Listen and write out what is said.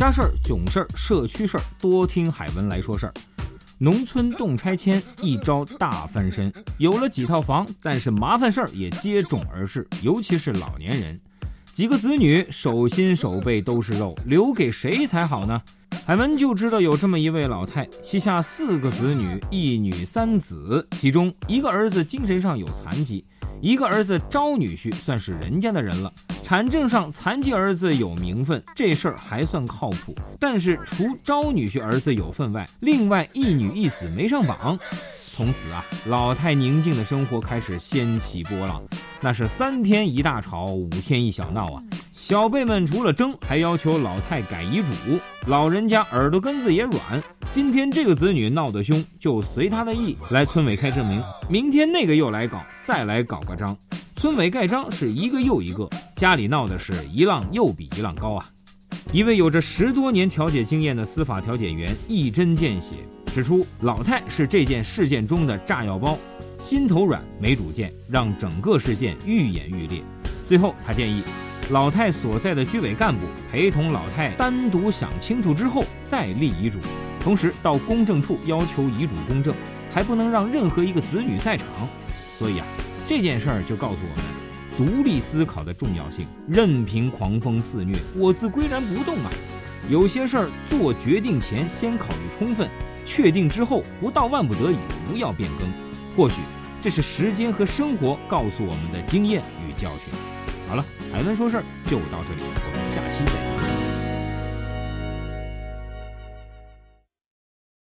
家事儿、囧事儿、社区事儿，多听海文来说事儿。农村动拆迁，一招大翻身。有了几套房，但是麻烦事儿也接踵而至，尤其是老年人。几个子女手心手背都是肉，留给谁才好呢？海文就知道有这么一位老太，膝下四个子女，一女三子，其中一个儿子精神上有残疾，一个儿子招女婿算是人家的人了。产证上残疾儿子有名分，这事儿还算靠谱。但是除招女婿儿子有份外，另外一女一子没上榜。从此啊，老太宁静的生活开始掀起波浪。那是三天一大吵，五天一小闹啊！小辈们除了争，还要求老太改遗嘱。老人家耳朵根子也软，今天这个子女闹得凶，就随他的意来村委开证明；明天那个又来搞，再来搞个章。村委盖章是一个又一个，家里闹的是一浪又比一浪高啊！一位有着十多年调解经验的司法调解员一针见血指出，老太是这件事件中的炸药包，心头软没主见，让整个事件愈演愈烈。最后，他建议老太所在的居委干部陪同老太单独想清楚之后再立遗嘱，同时到公证处要求遗嘱公证，还不能让任何一个子女在场。所以啊。这件事儿就告诉我们，独立思考的重要性。任凭狂风肆虐，我自岿然不动啊！有些事儿做决定前先考虑充分，确定之后不到万不得已不要变更。或许这是时间和生活告诉我们的经验与教训。好了，海文说事儿就到这里，我们下期再见。